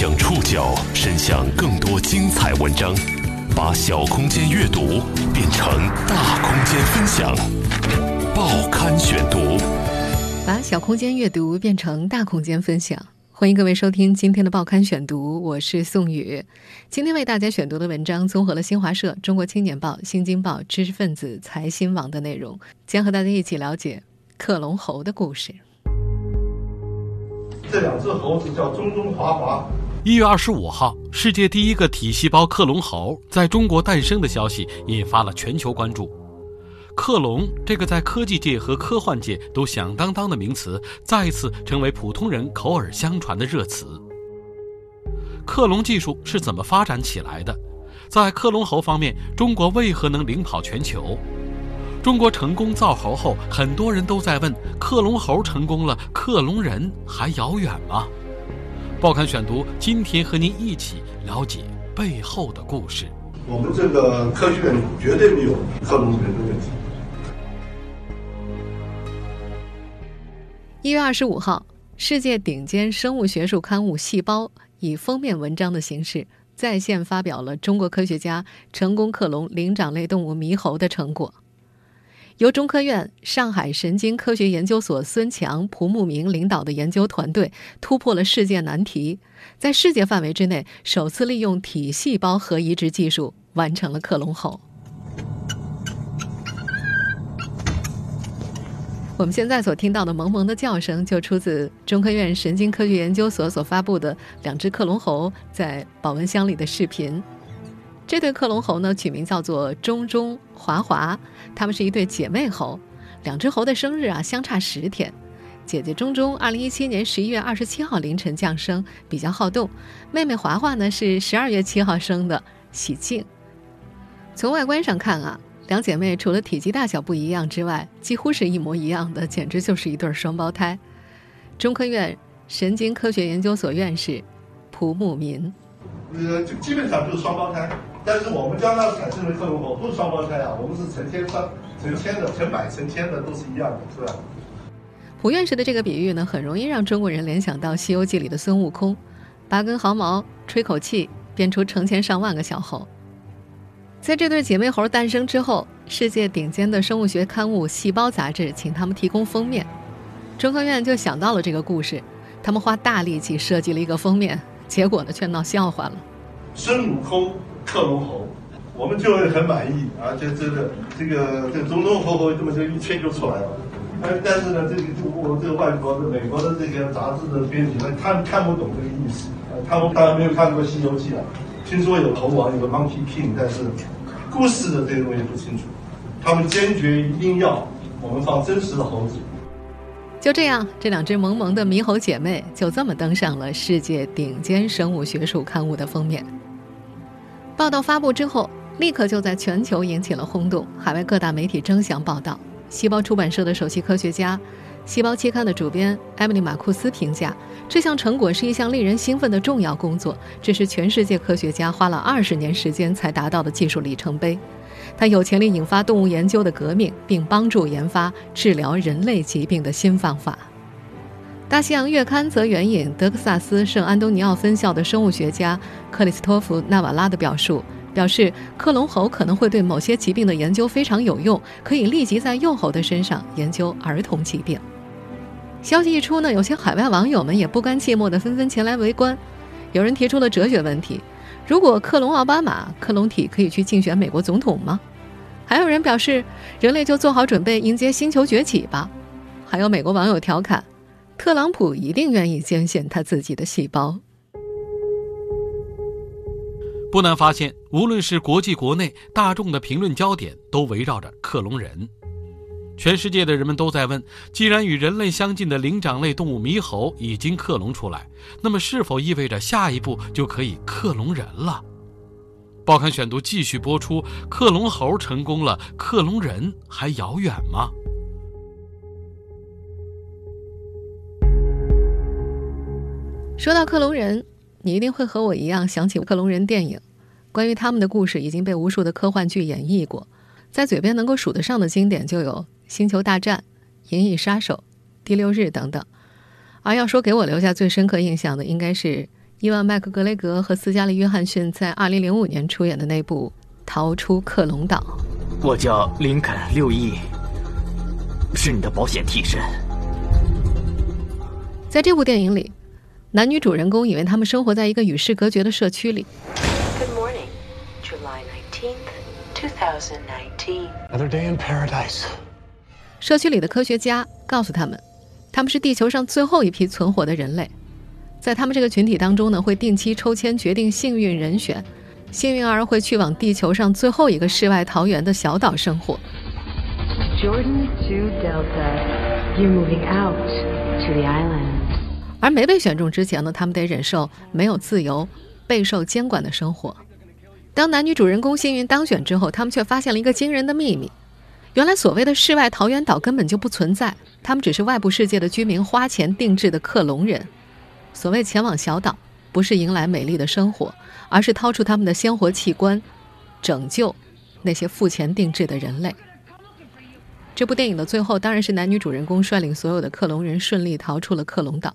将触角伸向更多精彩文章，把小空间阅读变成大空间分享。报刊选读，把小空间阅读变成大空间分享。欢迎各位收听今天的报刊选读，我是宋宇。今天为大家选读的文章综合了新华社、中国青年报、新京报、知识分子、财新网的内容，将和大家一起了解克隆猴的故事。这两只猴子叫中中华华。一月二十五号，世界第一个体细胞克隆猴在中国诞生的消息引发了全球关注。克隆这个在科技界和科幻界都响当当的名词，再次成为普通人口耳相传的热词。克隆技术是怎么发展起来的？在克隆猴方面，中国为何能领跑全球？中国成功造猴后，很多人都在问：克隆猴成功了，克隆人还遥远吗？报刊选读，今天和您一起了解背后的故事。我们这个科学院绝对没有克隆人的问题。一月二十五号，世界顶尖生物学术刊物《细胞》以封面文章的形式在线发表了中国科学家成功克隆灵长类动物猕猴的成果。由中科院上海神经科学研究所孙强、蒲慕明领导的研究团队突破了世界难题，在世界范围之内首次利用体细胞核移植技术完成了克隆猴。我们现在所听到的萌萌的叫声，就出自中科院神经科学研究所所发布的两只克隆猴在保温箱里的视频。这对克隆猴呢，取名叫做中中华华，它们是一对姐妹猴。两只猴的生日啊，相差十天。姐姐中中，二零一七年十一月二十七号凌晨降生，比较好动；妹妹华华呢，是十二月七号生的，喜静。从外观上看啊。两姐妹除了体积大小不一样之外，几乎是一模一样的，简直就是一对双胞胎。中科院神经科学研究所院士蒲慕民，呃，就基本上就是双胞胎，但是我们将它产生的克隆猴不是双胞胎啊，我们是成千上、成千的、成百、成千的都是一样的，是吧？蒲院士的这个比喻呢，很容易让中国人联想到《西游记》里的孙悟空，拔根毫毛，吹口气，变出成千上万个小猴。在这对姐妹猴诞生之后，世界顶尖的生物学刊物《细胞》杂志请他们提供封面，中科院就想到了这个故事，他们花大力气设计了一个封面，结果呢却闹笑话了。孙悟空克隆猴，我们就很满意啊！就这个这个这个中中猴猴这么就一圈就出来了。哎，但是呢，这个我这个外国的美国的这个杂志的编辑呢，他们看不懂这个意思，他们当然没有看过《西游记》啊。听说有猴王，有个 Monkey King，但是故事的这些东西不清楚。他们坚决一定要我们放真实的猴子。就这样，这两只萌萌的猕猴姐妹就这么登上了世界顶尖生物学术刊物的封面。报道发布之后，立刻就在全球引起了轰动，海外各大媒体争相报道。细胞出版社的首席科学家。《细胞》期刊的主编艾米丽·马库斯评价，这项成果是一项令人兴奋的重要工作，这是全世界科学家花了二十年时间才达到的技术里程碑。它有潜力引发动物研究的革命，并帮助研发治疗人类疾病的新方法。《大西洋月刊》则援引德克萨斯圣安东尼奥分校的生物学家克里斯托弗·纳瓦拉的表述，表示克隆猴可能会对某些疾病的研究非常有用，可以立即在幼猴的身上研究儿童疾病。消息一出呢，有些海外网友们也不甘寂寞的纷纷前来围观。有人提出了哲学问题：如果克隆奥巴马，克隆体可以去竞选美国总统吗？还有人表示，人类就做好准备迎接星球崛起吧。还有美国网友调侃：特朗普一定愿意捐献他自己的细胞。不难发现，无论是国际国内，大众的评论焦点都围绕着克隆人。全世界的人们都在问：既然与人类相近的灵长类动物猕猴已经克隆出来，那么是否意味着下一步就可以克隆人了？报刊选读继续播出：克隆猴成功了，克隆人还遥远吗？说到克隆人，你一定会和我一样想起克隆人电影。关于他们的故事已经被无数的科幻剧演绎过，在嘴边能够数得上的经典就有。星球大战、银翼杀手、第六日等等，而要说给我留下最深刻印象的，应该是伊万·麦克格雷格和斯嘉丽·约翰逊在2005年出演的那部《逃出克隆岛》。我叫林肯·六亿，是你的保险替身。在这部电影里，男女主人公以为他们生活在一个与世隔绝的社区里。Good morning, July nineteenth, two thousand nineteen. Another day in paradise. 社区里的科学家告诉他们，他们是地球上最后一批存活的人类。在他们这个群体当中呢，会定期抽签决定幸运人选，幸运儿会去往地球上最后一个世外桃源的小岛生活。Jordan to Delta, you're moving out to the island. 而没被选中之前呢，他们得忍受没有自由、备受监管的生活。当男女主人公幸运当选之后，他们却发现了一个惊人的秘密：原来所谓的世外桃源岛根本就不存在，他们只是外部世界的居民花钱定制的克隆人。所谓前往小岛，不是迎来美丽的生活，而是掏出他们的鲜活器官，拯救那些付钱定制的人类。这部电影的最后，当然是男女主人公率领所有的克隆人顺利逃出了克隆岛。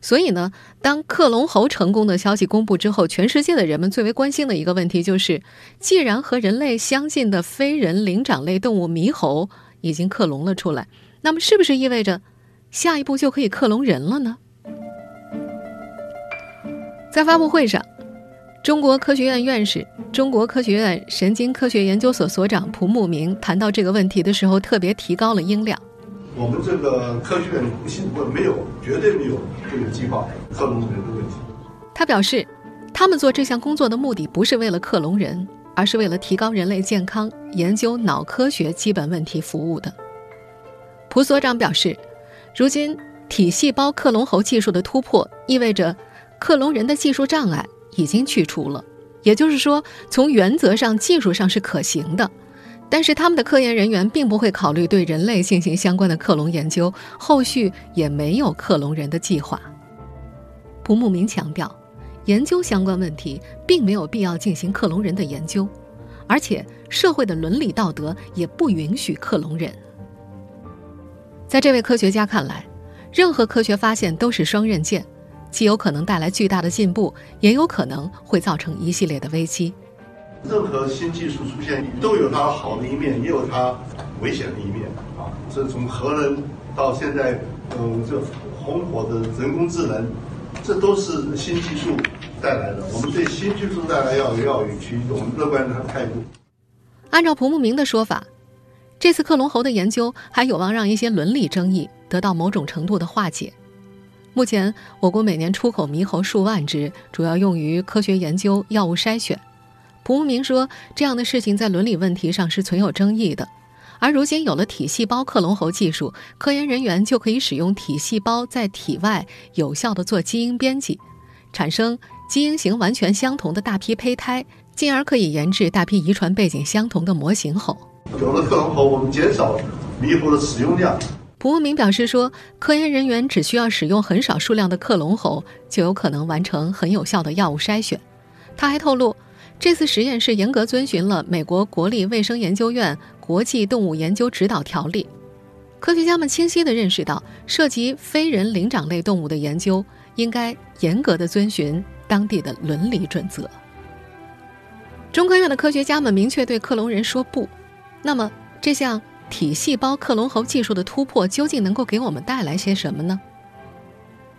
所以呢，当克隆猴成功的消息公布之后，全世界的人们最为关心的一个问题就是：既然和人类相近的非人灵长类动物猕猴已经克隆了出来，那么是不是意味着下一步就可以克隆人了呢？在发布会上，中国科学院院士、中国科学院神经科学研究所所长蒲慕明谈到这个问题的时候，特别提高了音量。我们这个科学院不信，我没有，绝对没有这个计划克隆人的问题。他表示，他们做这项工作的目的不是为了克隆人，而是为了提高人类健康、研究脑科学基本问题服务的。蒲所长表示，如今体细胞克隆猴技术的突破意味着。克隆人的技术障碍已经去除了，也就是说，从原则上、技术上是可行的。但是，他们的科研人员并不会考虑对人类进行相关的克隆研究，后续也没有克隆人的计划。蒲慕明强调，研究相关问题并没有必要进行克隆人的研究，而且社会的伦理道德也不允许克隆人。在这位科学家看来，任何科学发现都是双刃剑。既有可能带来巨大的进步，也有可能会造成一系列的危机。任何新技术出现都有它好的一面，也有它危险的一面啊！这从核能到现在，嗯，这红火的人工智能，这都是新技术带来的。我们对新技术带来要要有持一种乐观的态度。按照蒲慕明的说法，这次克隆猴的研究还有望让一些伦理争议得到某种程度的化解。目前，我国每年出口猕猴数万只，主要用于科学研究、药物筛选。蒲慕明说，这样的事情在伦理问题上是存有争议的。而如今有了体细胞克隆猴技术，科研人员就可以使用体细胞在体外有效地做基因编辑，产生基因型完全相同的大批胚胎，进而可以研制大批遗传背景相同的模型猴。有了克隆猴，我们减少猕猴的使用量。蒲文明表示说，科研人员只需要使用很少数量的克隆猴，就有可能完成很有效的药物筛选。他还透露，这次实验是严格遵循了美国国立卫生研究院国际动物研究指导条例。科学家们清晰地认识到，涉及非人灵长类动物的研究应该严格地遵循当地的伦理准则。中科院的科学家们明确对克隆人说不。那么这项？体细胞克隆猴技术的突破究竟能够给我们带来些什么呢？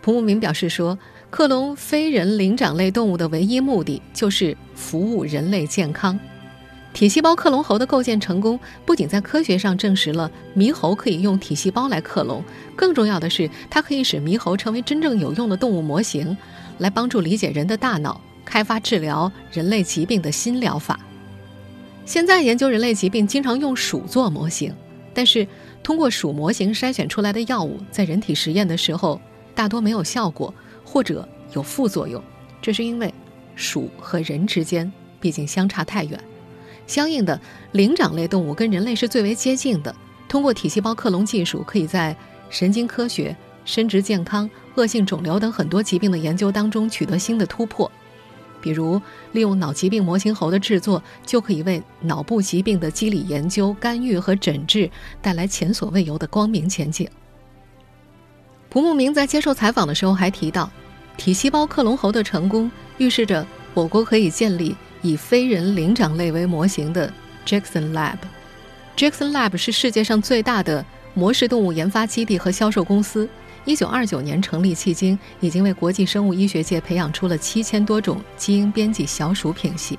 蒲慕明表示说，克隆非人灵长类动物的唯一目的就是服务人类健康。体细胞克隆猴的构建成功，不仅在科学上证实了猕猴可以用体细胞来克隆，更重要的是，它可以使猕猴成为真正有用的动物模型，来帮助理解人的大脑，开发治疗人类疾病的新疗法。现在研究人类疾病经常用鼠做模型。但是，通过鼠模型筛选出来的药物，在人体实验的时候，大多没有效果，或者有副作用。这是因为，鼠和人之间毕竟相差太远。相应的，灵长类动物跟人类是最为接近的。通过体细胞克隆技术，可以在神经科学、生殖健康、恶性肿瘤等很多疾病的研究当中取得新的突破。比如，利用脑疾病模型猴的制作，就可以为脑部疾病的机理研究、干预和诊治带来前所未有的光明前景。蒲慕明在接受采访的时候还提到，体细胞克隆猴的成功，预示着我国可以建立以非人灵长类为模型的 Jackson Lab。Jackson Lab 是世界上最大的模式动物研发基地和销售公司。一九二九年成立迄今，已经为国际生物医学界培养出了七千多种基因编辑小鼠品系。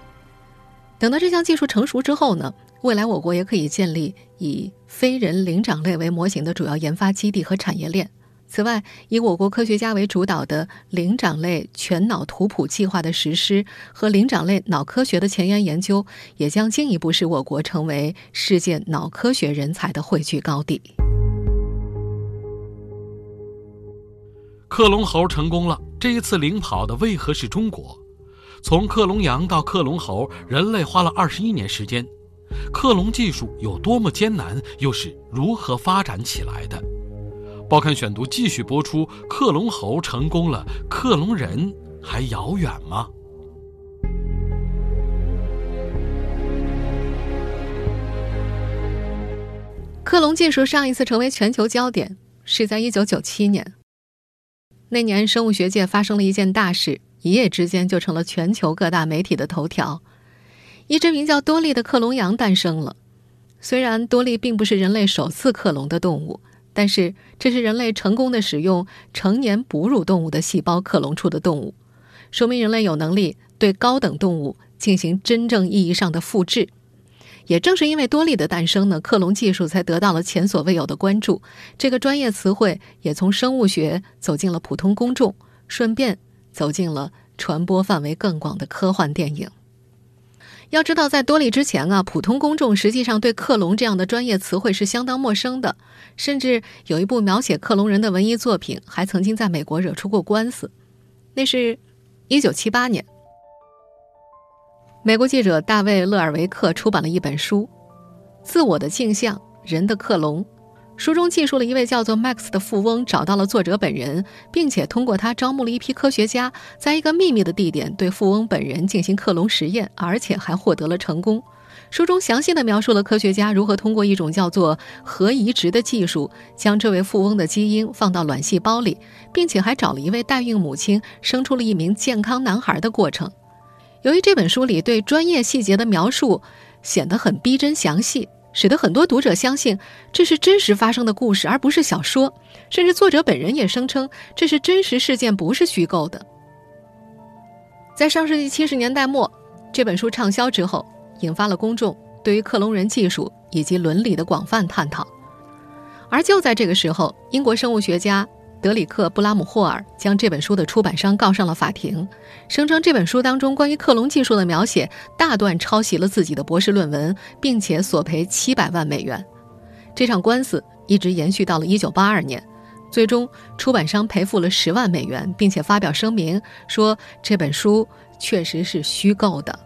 等到这项技术成熟之后呢，未来我国也可以建立以非人灵长类为模型的主要研发基地和产业链。此外，以我国科学家为主导的灵长类全脑图谱计划的实施和灵长类脑科学的前沿研究，也将进一步使我国成为世界脑科学人才的汇聚高地。克隆猴成功了，这一次领跑的为何是中国？从克隆羊到克隆猴，人类花了二十一年时间。克隆技术有多么艰难，又是如何发展起来的？报刊选读继续播出：克隆猴成功了，克隆人还遥远吗？克隆技术上一次成为全球焦点是在一九九七年。那年，生物学界发生了一件大事，一夜之间就成了全球各大媒体的头条。一只名叫多利的克隆羊诞生了。虽然多利并不是人类首次克隆的动物。但是，这是人类成功的使用成年哺乳动物的细胞克隆出的动物，说明人类有能力对高等动物进行真正意义上的复制。也正是因为多利的诞生呢，克隆技术才得到了前所未有的关注。这个专业词汇也从生物学走进了普通公众，顺便走进了传播范围更广的科幻电影。要知道，在多利之前啊，普通公众实际上对克隆这样的专业词汇是相当陌生的，甚至有一部描写克隆人的文艺作品还曾经在美国惹出过官司。那是一九七八年，美国记者大卫·勒尔维克出版了一本书《自我的镜像：人的克隆》。书中记述了一位叫做 Max 的富翁找到了作者本人，并且通过他招募了一批科学家，在一个秘密的地点对富翁本人进行克隆实验，而且还获得了成功。书中详细的描述了科学家如何通过一种叫做核移植的技术，将这位富翁的基因放到卵细胞里，并且还找了一位代孕母亲生出了一名健康男孩的过程。由于这本书里对专业细节的描述显得很逼真详细。使得很多读者相信这是真实发生的故事，而不是小说。甚至作者本人也声称这是真实事件，不是虚构的。在上世纪七十年代末，这本书畅销之后，引发了公众对于克隆人技术以及伦理的广泛探讨。而就在这个时候，英国生物学家。德里克·布拉姆霍尔将这本书的出版商告上了法庭，声称这本书当中关于克隆技术的描写大段抄袭了自己的博士论文，并且索赔七百万美元。这场官司一直延续到了1982年，最终出版商赔付了十万美元，并且发表声明说这本书确实是虚构的。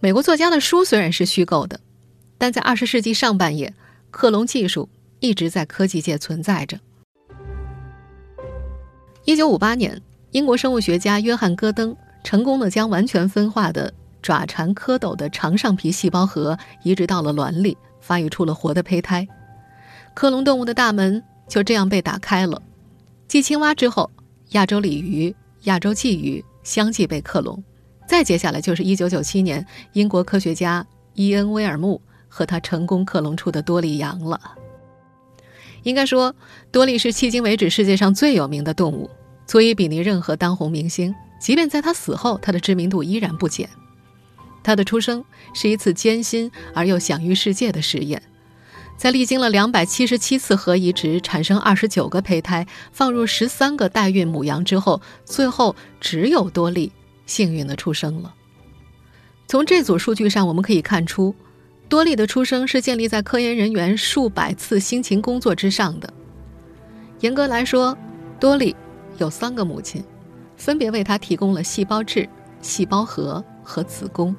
美国作家的书虽然是虚构的，但在20世纪上半叶，克隆技术。一直在科技界存在着。一九五八年，英国生物学家约翰·戈登成功的将完全分化的爪蟾蝌蚪的长上皮细胞核移植到了卵里，发育出了活的胚胎。克隆动物的大门就这样被打开了。继青蛙之后，亚洲鲤鱼、亚洲鲫鱼相继被克隆。再接下来就是一九九七年，英国科学家伊恩·威尔穆和他成功克隆出的多利羊了。应该说，多利是迄今为止世界上最有名的动物，足以比拟任何当红明星。即便在他死后，他的知名度依然不减。他的出生是一次艰辛而又享誉世界的实验，在历经了两百七十七次核移植，产生二十九个胚胎，放入十三个代孕母羊之后，最后只有多利幸运地出生了。从这组数据上，我们可以看出。多利的出生是建立在科研人员数百次辛勤工作之上的。严格来说，多利有三个母亲，分别为他提供了细胞质、细胞核和子宫。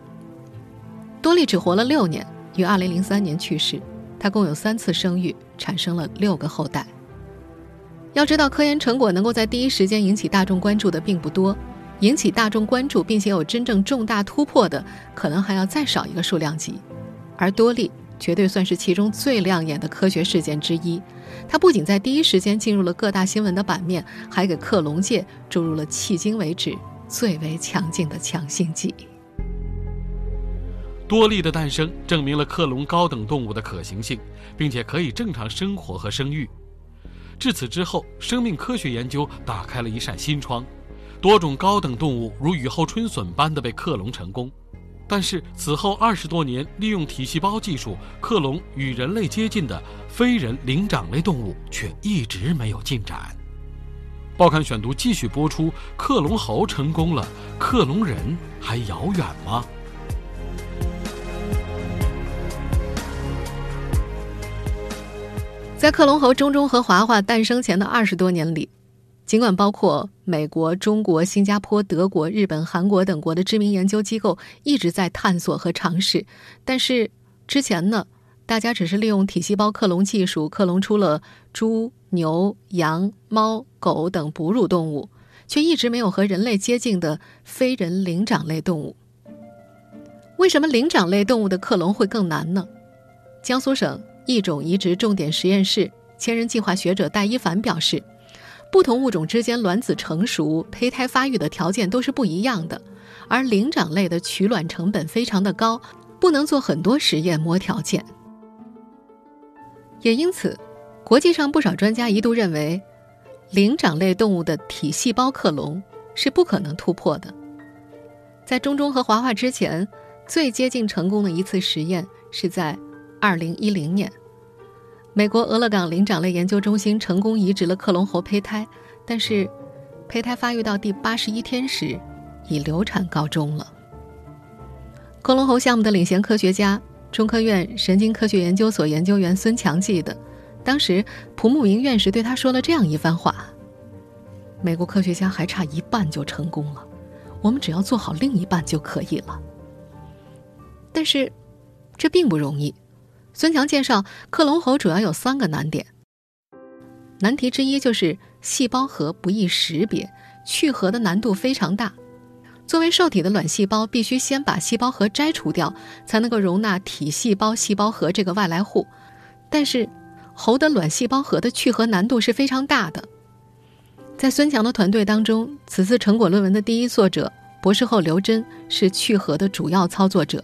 多利只活了六年，于2003年去世。他共有三次生育，产生了六个后代。要知道，科研成果能够在第一时间引起大众关注的并不多，引起大众关注并且有真正重大突破的，可能还要再少一个数量级。而多利绝对算是其中最亮眼的科学事件之一。它不仅在第一时间进入了各大新闻的版面，还给克隆界注入了迄今为止最为强劲的强心剂。多利的诞生证明了克隆高等动物的可行性，并且可以正常生活和生育。至此之后，生命科学研究打开了一扇新窗，多种高等动物如雨后春笋般的被克隆成功。但是此后二十多年，利用体细胞技术克隆与人类接近的非人灵长类动物却一直没有进展。报刊选读继续播出：克隆猴成功了，克隆人还遥远吗？在克隆猴中中和华华诞生前的二十多年里，尽管包括美国、中国、新加坡、德国、日本、韩国等国的知名研究机构一直在探索和尝试，但是之前呢，大家只是利用体细胞克隆技术克隆出了猪、牛、羊、猫、狗等哺乳动物，却一直没有和人类接近的非人灵长类动物。为什么灵长类动物的克隆会更难呢？江苏省。异种移植重点实验室千人计划学者戴一凡表示，不同物种之间卵子成熟、胚胎发育的条件都是不一样的，而灵长类的取卵成本非常的高，不能做很多实验摸条件。也因此，国际上不少专家一度认为，灵长类动物的体细胞克隆是不可能突破的。在中中和华华之前，最接近成功的一次实验是在。二零一零年，美国俄勒冈灵长类研究中心成功移植了克隆猴胚胎，但是胚胎发育到第八十一天时，以流产告终了。克隆猴项目的领衔科学家、中科院神经科学研究所研究员孙强记得，当时蒲慕明院士对他说了这样一番话：“美国科学家还差一半就成功了，我们只要做好另一半就可以了。”但是，这并不容易。孙强介绍，克隆猴主要有三个难点。难题之一就是细胞核不易识别，去核的难度非常大。作为受体的卵细胞，必须先把细胞核摘除掉，才能够容纳体细胞细胞核这个外来户。但是，猴的卵细胞核的去核难度是非常大的。在孙强的团队当中，此次成果论文的第一作者博士后刘真是去核的主要操作者，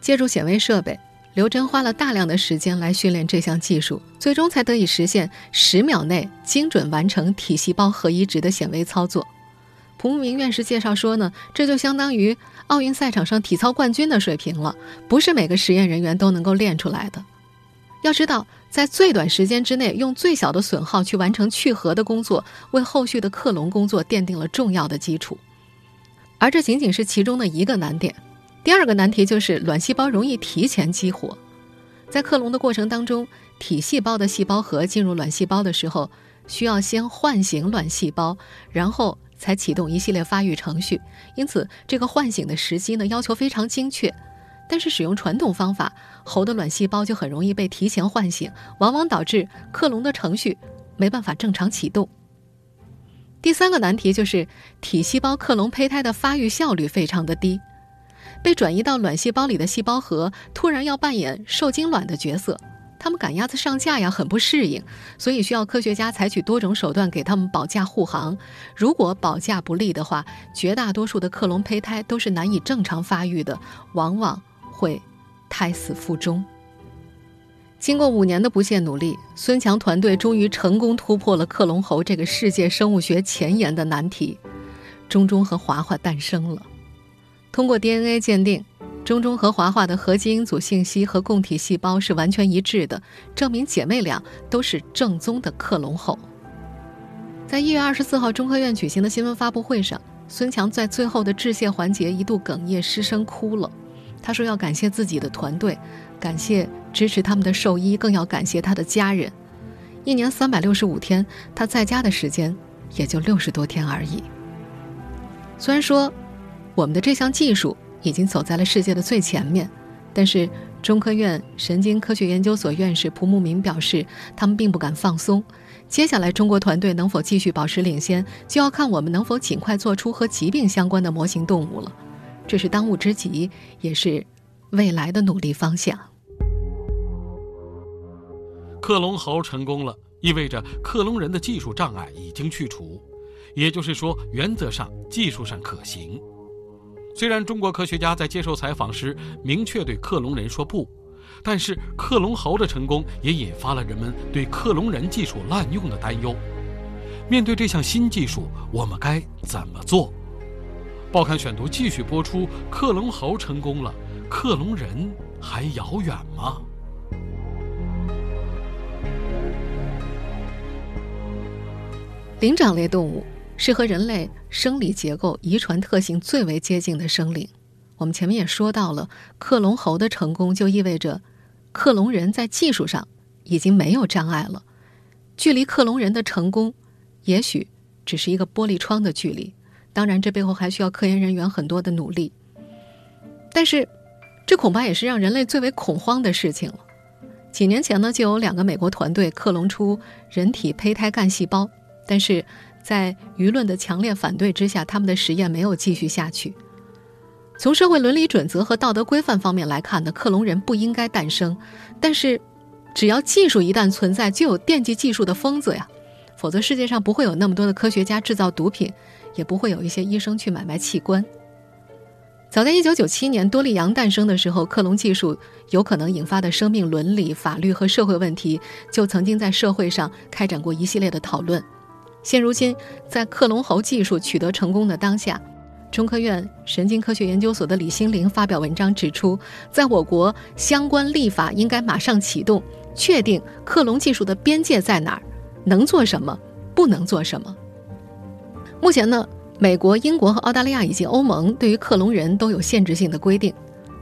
借助显微设备。刘真花了大量的时间来训练这项技术，最终才得以实现十秒内精准完成体细胞核移植的显微操作。蒲慕明院士介绍说呢，这就相当于奥运赛场上体操冠军的水平了，不是每个实验人员都能够练出来的。要知道，在最短时间之内用最小的损耗去完成去核的工作，为后续的克隆工作奠定了重要的基础。而这仅仅是其中的一个难点。第二个难题就是卵细胞容易提前激活，在克隆的过程当中，体细胞的细胞核进入卵细胞的时候，需要先唤醒卵细胞，然后才启动一系列发育程序。因此，这个唤醒的时机呢要求非常精确。但是使用传统方法，猴的卵细胞就很容易被提前唤醒，往往导致克隆的程序没办法正常启动。第三个难题就是体细胞克隆胚胎的发育效率非常的低。被转移到卵细胞里的细胞核突然要扮演受精卵的角色，他们赶鸭子上架呀，很不适应，所以需要科学家采取多种手段给他们保驾护航。如果保驾不利的话，绝大多数的克隆胚胎都是难以正常发育的，往往会胎死腹中。经过五年的不懈努力，孙强团队终于成功突破了克隆猴这个世界生物学前沿的难题，中中和华华诞生了。通过 DNA 鉴定，中中和华华的核基因组信息和供体细胞是完全一致的，证明姐妹俩都是正宗的克隆后。在一月二十四号中科院举行的新闻发布会上，孙强在最后的致谢环节一度哽咽失声哭了。他说要感谢自己的团队，感谢支持他们的兽医，更要感谢他的家人。一年三百六十五天，他在家的时间也就六十多天而已。虽然说。我们的这项技术已经走在了世界的最前面，但是中科院神经科学研究所院士蒲慕明表示，他们并不敢放松。接下来，中国团队能否继续保持领先，就要看我们能否尽快做出和疾病相关的模型动物了。这是当务之急，也是未来的努力方向。克隆猴成功了，意味着克隆人的技术障碍已经去除，也就是说，原则上、技术上可行。虽然中国科学家在接受采访时明确对克隆人说不，但是克隆猴的成功也引发了人们对克隆人技术滥用的担忧。面对这项新技术，我们该怎么做？报刊选读继续播出：克隆猴成功了，克隆人还遥远吗？灵长类动物是和人类生理结构、遗传特性最为接近的生灵。我们前面也说到了，克隆猴的成功就意味着克隆人在技术上已经没有障碍了。距离克隆人的成功，也许只是一个玻璃窗的距离。当然，这背后还需要科研人员很多的努力。但是，这恐怕也是让人类最为恐慌的事情了。几年前呢，就有两个美国团队克隆出人体胚胎干细胞。但是在舆论的强烈反对之下，他们的实验没有继续下去。从社会伦理准则和道德规范方面来看呢，克隆人不应该诞生。但是，只要技术一旦存在，就有惦记技术的疯子呀。否则，世界上不会有那么多的科学家制造毒品，也不会有一些医生去买卖器官。早在1997年多利羊诞生的时候，克隆技术有可能引发的生命伦理、法律和社会问题，就曾经在社会上开展过一系列的讨论。现如今，在克隆猴技术取得成功的当下，中科院神经科学研究所的李新林发表文章指出，在我国相关立法应该马上启动，确定克隆技术的边界在哪儿，能做什么，不能做什么。目前呢，美国、英国和澳大利亚以及欧盟对于克隆人都有限制性的规定，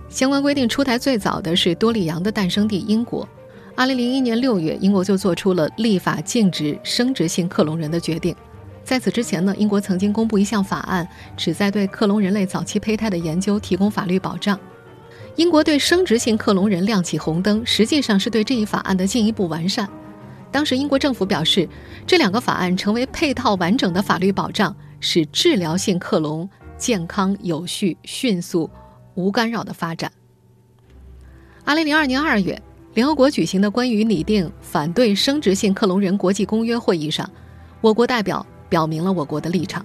相关规定出台最早的是多利羊的诞生地英国。二零零一年六月，英国就做出了立法禁止生殖性克隆人的决定。在此之前呢，英国曾经公布一项法案，旨在对克隆人类早期胚胎的研究提供法律保障。英国对生殖性克隆人亮起红灯，实际上是对这一法案的进一步完善。当时英国政府表示，这两个法案成为配套完整的法律保障，使治疗性克隆健康、有序、迅速、无干扰的发展。二零零二年二月。联合国举行的关于拟定反对生殖性克隆人国际公约会议上，我国代表表明了我国的立场：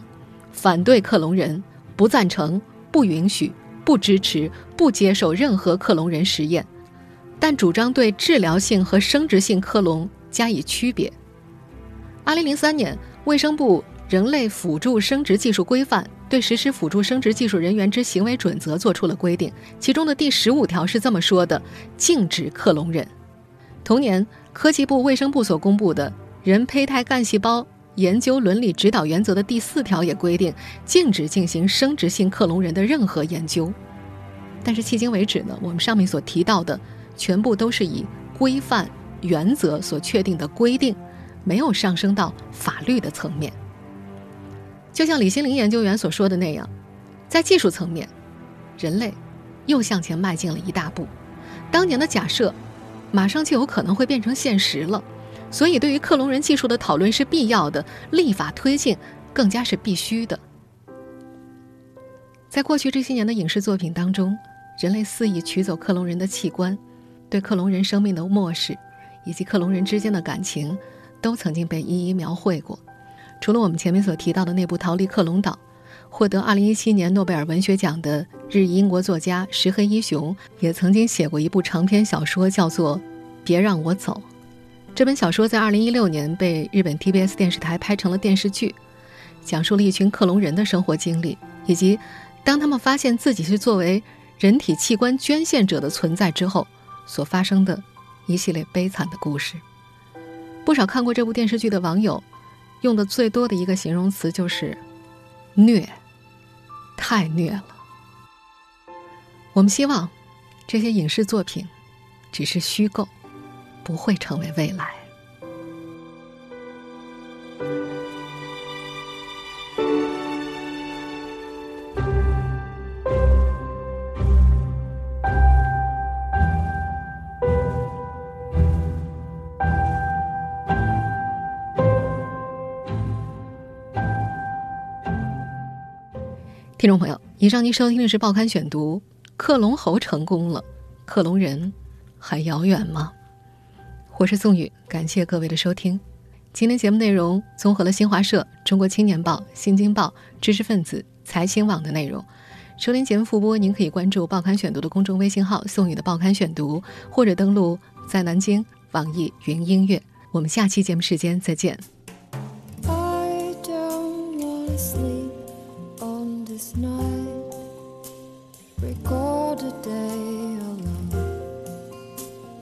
反对克隆人，不赞成、不允许、不支持、不接受任何克隆人实验，但主张对治疗性和生殖性克隆加以区别。二零零三年，卫生部。人类辅助生殖技术规范对实施辅助生殖技术人员之行为准则作出了规定，其中的第十五条是这么说的：禁止克隆人。同年，科技部、卫生部所公布的《人胚胎干细胞研究伦理指导原则》的第四条也规定，禁止进行生殖性克隆人的任何研究。但是迄今为止呢，我们上面所提到的全部都是以规范原则所确定的规定，没有上升到法律的层面。就像李新林研究员所说的那样，在技术层面，人类又向前迈进了一大步。当年的假设，马上就有可能会变成现实了。所以，对于克隆人技术的讨论是必要的，立法推进更加是必须的。在过去这些年的影视作品当中，人类肆意取走克隆人的器官，对克隆人生命的漠视，以及克隆人之间的感情，都曾经被一一描绘过。除了我们前面所提到的那部《逃离克隆岛》，获得2017年诺贝尔文学奖的日裔英国作家石黑一雄也曾经写过一部长篇小说，叫做《别让我走》。这本小说在2016年被日本 TBS 电视台拍成了电视剧，讲述了一群克隆人的生活经历，以及当他们发现自己是作为人体器官捐献者的存在之后所发生的一系列悲惨的故事。不少看过这部电视剧的网友。用的最多的一个形容词就是“虐”，太虐了。我们希望这些影视作品只是虚构，不会成为未来。听众朋友，以上您收听的是《报刊选读》，克隆猴成功了，克隆人还遥远吗？我是宋宇，感谢各位的收听。今天节目内容综合了新华社、中国青年报、新京报、知识分子、财新网的内容。收听节目复播，您可以关注“报刊选读”的公众微信号“宋宇的报刊选读”，或者登录在南京网易云音乐。我们下期节目时间再见。I don't wanna sleep night. Record a day alone.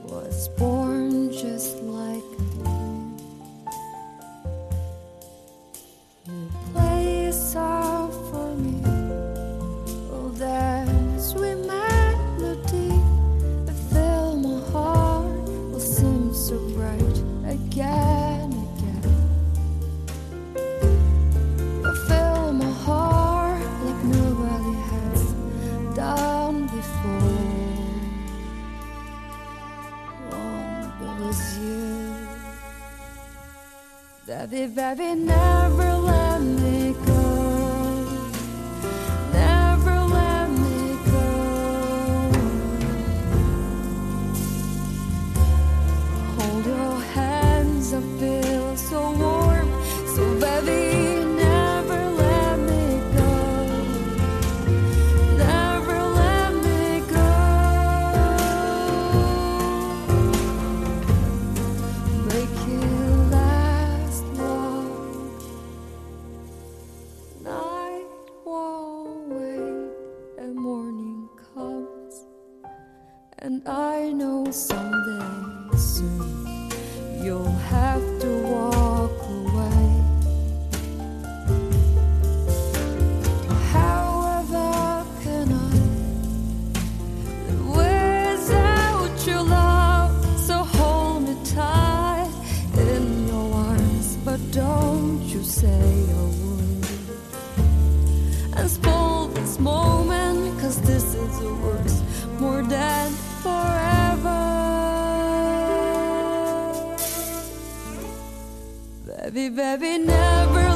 Was born very now. And I know someday soon. You'll have to walk We've ever never